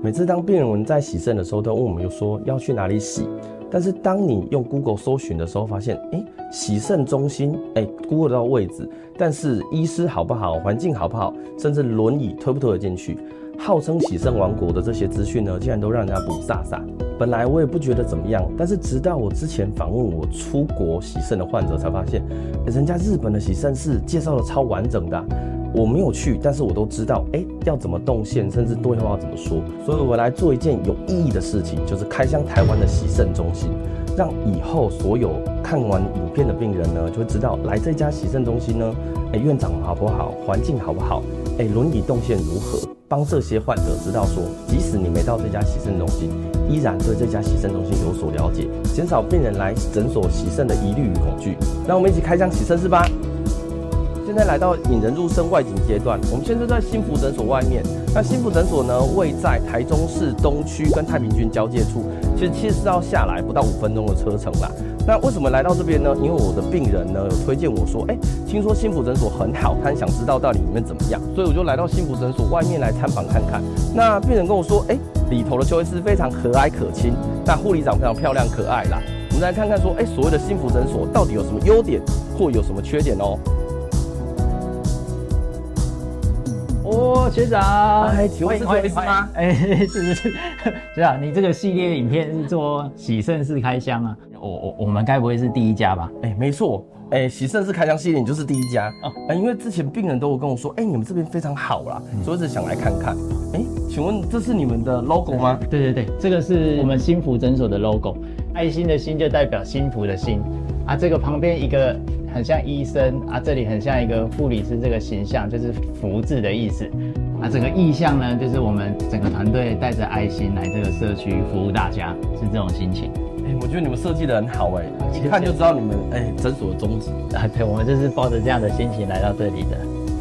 每次当病人在洗肾的时候，都问我们，又说要去哪里洗。但是当你用 Google 搜寻的时候，发现，哎，洗肾中心，哎，Google 到位置，但是医师好不好，环境好不好，甚至轮椅推不推得进去，号称洗肾王国的这些资讯呢，竟然都让人家不飒飒。本来我也不觉得怎么样，但是直到我之前访问我出国洗肾的患者，才发现，人家日本的洗肾是介绍的超完整的。我没有去，但是我都知道，哎，要怎么动线，甚至对话要怎么说。所以我来做一件有意义的事情，就是开箱台湾的洗肾中心，让以后所有看完影片的病人呢，就会知道来这家洗肾中心呢，哎，院长好不好，环境好不好，哎，轮椅动线如何，帮这些患者知道说，即使你没到这家洗肾中心，依然对这家洗肾中心有所了解，减少病人来诊所洗肾的疑虑与恐惧。让我们一起开箱洗肾室吧。现在来到引人入胜外景阶段，我们现在在新福诊所外面。那新福诊所呢，位在台中市东区跟太平军交界处，其实其实是要下来不到五分钟的车程啦。那为什么来到这边呢？因为我的病人呢有推荐我说，哎，听说新福诊所很好，他想知道到底里面怎么样，所以我就来到新福诊所外面来参访看看。那病人跟我说，哎，里头的邱医师非常和蔼可亲，那护理长非常漂亮可爱啦。我们来看看说，哎，所谓的新福诊所到底有什么优点或有什么缺点哦？哦，学长，哎，请问是这意思吗？哎，是 是是，学长，你这个系列影片是做喜盛式开箱啊？我我我们该不会是第一家吧？哎，没错，哎，喜盛式开箱系列你就是第一家哦。哎，因为之前病人都有跟我说，哎，你们这边非常好啦，所以一直想来看看。哎，请问这是你们的 logo 吗？对对对，这个是我们新福诊所的 logo，爱心的心就代表幸福的心啊，这个旁边一个。很像医生啊，这里很像一个护理师，这个形象就是福字的意思啊。整个意象呢，就是我们整个团队带着爱心来这个社区服务大家，是这种心情。哎、欸，我觉得你们设计的很好哎、欸，一看就知道你们哎诊、欸、所的宗旨啊。对，我们就是抱着这样的心情来到这里的。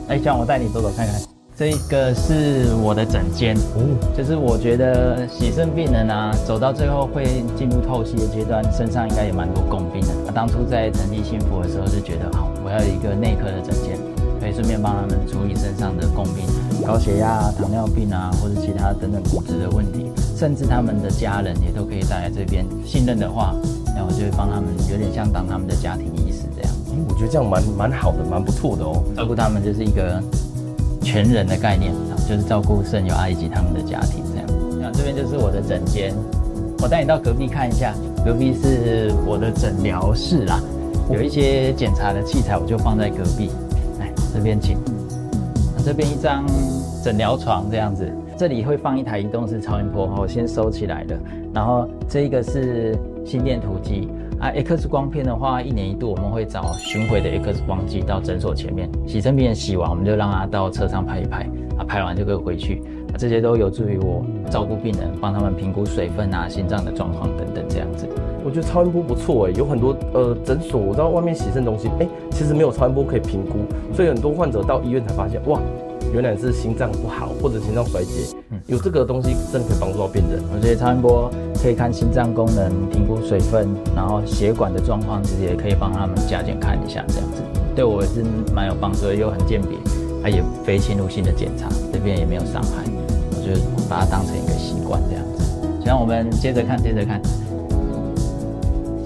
哎、欸，像我带你走走看看。这个是我的诊间，哦，就是我觉得洗肾病人啊，走到最后会进入透析的阶段，身上应该也蛮多共病的。那当初在成立幸福的时候，就觉得好，我要有一个内科的诊间，可以顺便帮他们处理身上的共病，高血压、糖尿病啊，或者其他等等骨质的问题，甚至他们的家人也都可以带来这边。信任的话，那我就会帮他们，有点像当他们的家庭医师这样。嗯，我觉得这样蛮蛮好的，蛮不错的哦。照顾他们就是一个。全人的概念，就是照顾肾友阿姨及他们的家庭这样。那这边就是我的诊间，我带你到隔壁看一下，隔壁是我的诊疗室啦，有一些检查的器材我就放在隔壁。来，这边请。这边一张诊疗床这样子，这里会放一台移动式超音波，我先收起来了。然后这一个是心电图机。啊，X 光片的话，一年一度我们会找巡回的 X 光机到诊所前面，洗肾病人洗完，我们就让他到车上拍一拍，啊，拍完就可以回去，啊，这些都有助于我照顾病人，帮他们评估水分啊、心脏的状况等等这样子。我觉得超音波不错哎，有很多呃诊所，我知道外面洗肾中心，哎，其实没有超音波可以评估，所以很多患者到医院才发现，哇。原来是心脏不好或者心脏衰竭，嗯，有这个东西真的可以帮助到病人。而且超音波可以看心脏功能、评估水分，然后血管的状况，其实也可以帮他们加减看一下，这样子对我也是蛮有帮助，又很鉴别，它也非侵入性的检查，这边也没有伤害，我就把它当成一个习惯这样子。像，我们接着看，接着看。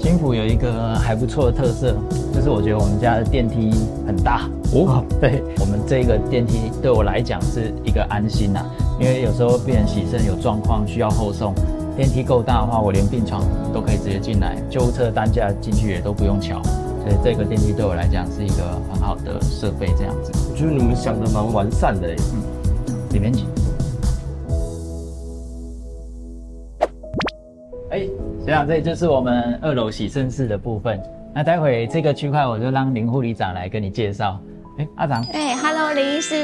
新府有一个还不错的特色，就是我觉得我们家的电梯很大哦。对，我们这个电梯对我来讲是一个安心呐、啊，因为有时候病人洗肾有状况需要后送，电梯够大的话，我连病床都可以直接进来，救护车担架进去也都不用瞧，所以这个电梯对我来讲是一个很好的设备。这样子，我觉得你们想的蛮完善的诶。嗯，里面请。这样，这就是我们二楼洗身室的部分。那待会这个区块，我就让林护理长来跟你介绍。哎，阿长。哎，Hello，林医师。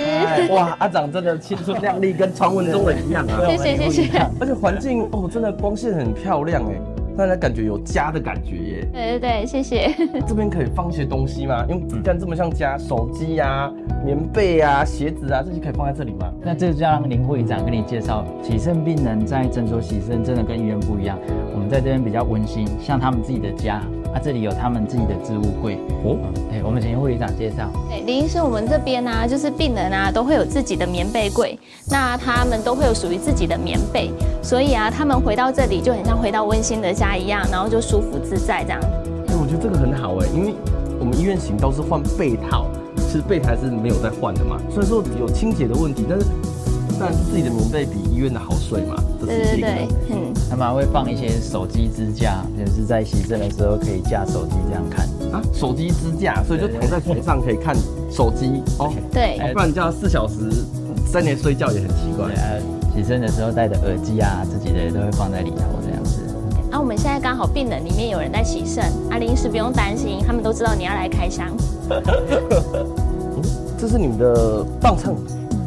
哇，阿长真的青春靓丽，跟传闻中的一样啊！谢谢谢谢。而且环境哦，真的光线很漂亮哎。让人感觉有家的感觉耶！对对对，谢谢。这边可以放一些东西吗？因为你看这么像家，手机呀、啊、棉被啊、鞋子啊，这些可以放在这里吗？那这就让林护理长跟你介绍，洗肾病人在诊所洗肾真的跟医院不一样。我们在这边比较温馨，像他们自己的家，啊，这里有他们自己的置物柜哦。对，我们请护理长介绍。对，林医师，我们这边呢、啊，就是病人啊都会有自己的棉被柜，那他们都会有属于自己的棉被，所以啊，他们回到这里就很像回到温馨的家一样，然后就舒服自在这样。哎，我觉得这个很好哎，因为我们医院型都是换被套，其实被台是没有在换的嘛，虽然说有清洁的问题，但是。但是自己的棉被比医院的好睡嘛？对对对，嗯，他们还会放一些手机支架，就是在洗肾的时候可以架手机这样看啊。手机支架，所以就躺在床上可以看手机哦。对，不然叫四小时三年睡觉也很奇怪。对，洗身的时候戴的耳机啊，自己的都会放在里头这样子。啊，我们现在刚好病人里面有人在洗肾，啊，临时不用担心，他们都知道你要来开箱。这是你们的磅秤。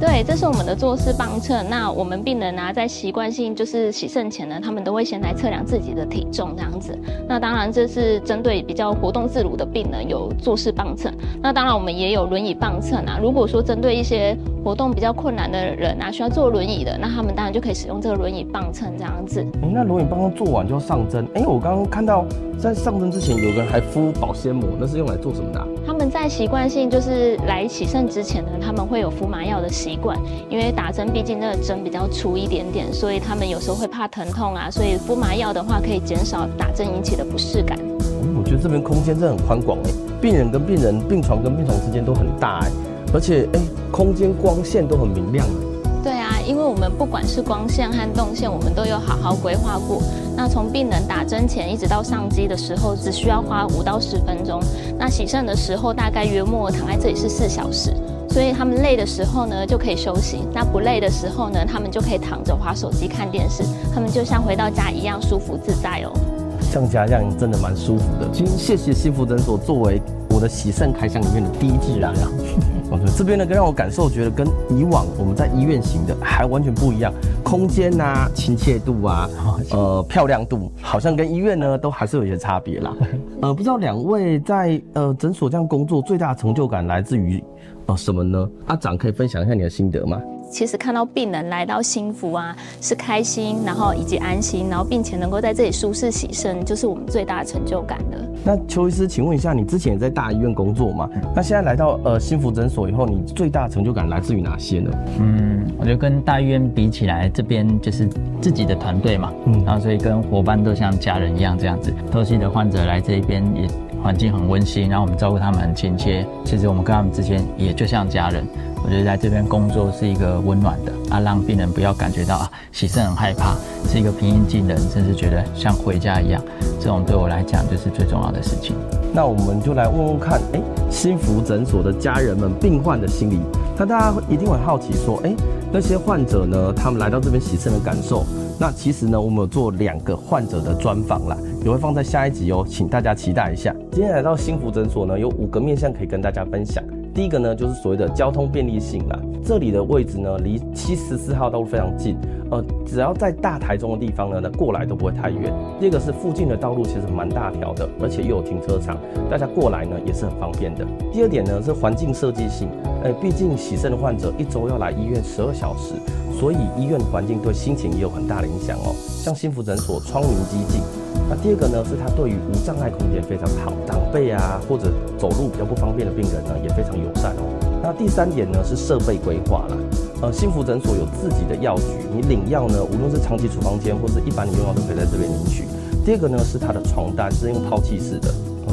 对，这是我们的坐式磅秤。那我们病人呢、啊，在习惯性就是洗肾前呢，他们都会先来测量自己的体重这样子。那当然，这是针对比较活动自如的病人有坐式磅秤。那当然，我们也有轮椅磅秤啊。如果说针对一些活动比较困难的人啊，需要坐轮椅的，那他们当然就可以使用这个轮椅磅秤这样子。哎，那轮椅磅秤做完就要上针。哎，我刚刚看到在上针之前，有个人还敷保鲜膜，那是用来做什么的、啊？他们在习惯性就是来洗肾之前呢，他们会有敷麻药的习惯，因为打针毕竟那个针比较粗一点点，所以他们有时候会怕疼痛啊，所以敷麻药的话可以减少打针引起的不适感。嗯，我觉得这边空间真的很宽广哎，病人跟病人、病床跟病床之间都很大哎，而且哎，空间光线都很明亮。对啊，因为我们不管是光线和动线，我们都有好好规划过。那从病人打针前一直到上机的时候，只需要花五到十分钟。那洗肾的时候，大概约莫躺在这里是四小时。所以他们累的时候呢，就可以休息；那不累的时候呢，他们就可以躺着滑手机看电视。他们就像回到家一样舒服自在哦。像家这样真的蛮舒服的。今天谢谢幸福诊所作为我的喜肾开箱里面的第一剂啊。哦，对，这边呢，更让我感受觉得跟以往我们在医院型的还完全不一样，空间呐、啊、亲切度啊，呃，漂亮度，好像跟医院呢都还是有一些差别啦。呃，不知道两位在呃诊所这样工作，最大的成就感来自于呃什么呢？阿长可以分享一下你的心得吗？其实看到病人来到幸福啊，是开心，然后以及安心，然后并且能够在这里舒适洗身，就是我们最大的成就感了。那邱医师，请问一下，你之前也在大医院工作嘛？那现在来到呃幸福诊所以后，你最大的成就感来自于哪些呢？嗯，我觉得跟大医院比起来，这边就是自己的团队嘛，嗯，然后所以跟伙伴都像家人一样这样子。透析的患者来这边也环境很温馨，然后我们照顾他们很亲切。其实我们跟他们之间也就像家人。我觉得在这边工作是一个温暖的啊，让病人不要感觉到啊洗肾很害怕，是一个平易近人，甚至觉得像回家一样。这种对我来讲就是最重要的事情。那我们就来问问看，哎，幸福诊所的家人们、病患的心理。那大家一定会好奇说，哎，那些患者呢，他们来到这边洗肾的感受。那其实呢，我们有做两个患者的专访啦，也会放在下一集哦，请大家期待一下。今天来到幸福诊所呢，有五个面向可以跟大家分享。第一个呢，就是所谓的交通便利性啦。这里的位置呢，离七十四号道路非常近，呃，只要在大台中的地方呢，那过来都不会太远。第二个是附近的道路其实蛮大条的，而且又有停车场，大家过来呢也是很方便的。第二点呢是环境设计性，呃，毕竟洗肾的患者一周要来医院十二小时，所以医院环境对心情也有很大的影响哦。像幸福诊所窗明几净。那第二个呢是它对于无障碍空间非常好，长辈啊或者走路比较不方便的病人呢也非常友善哦。那第三点呢是设备规划啦，呃，幸福诊所有自己的药局，你领药呢，无论是长期处方间或者一般你用药都可以在这边领取。第二个呢是它的床单是用抛弃式的，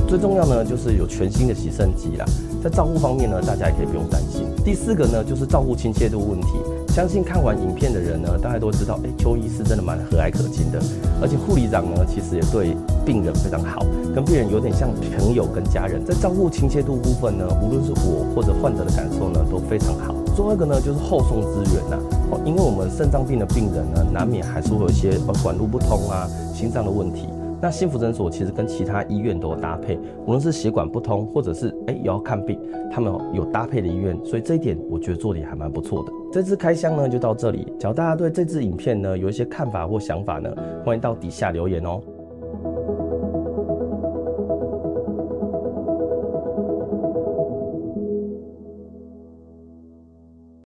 最重要呢就是有全新的洗肾机啦，在照护方面呢大家也可以不用担心。第四个呢就是照护亲切度问题。相信看完影片的人呢，大家都知道，哎、邱医师真的蛮和蔼可亲的，而且护理长呢，其实也对病人非常好，跟病人有点像朋友跟家人，在照顾亲切度部分呢，无论是我或者患者的感受呢，都非常好。最后一个呢，就是后送资源呐，哦，因为我们肾脏病的病人呢，难免还是会有一些呃管路不通啊、心脏的问题。那幸福诊所其实跟其他医院都有搭配，无论是血管不通，或者是哎也要看病，他们有搭配的医院，所以这一点我觉得做的也还蛮不错的。这次开箱呢就到这里，只要大家对这支影片呢有一些看法或想法呢，欢迎到底下留言哦。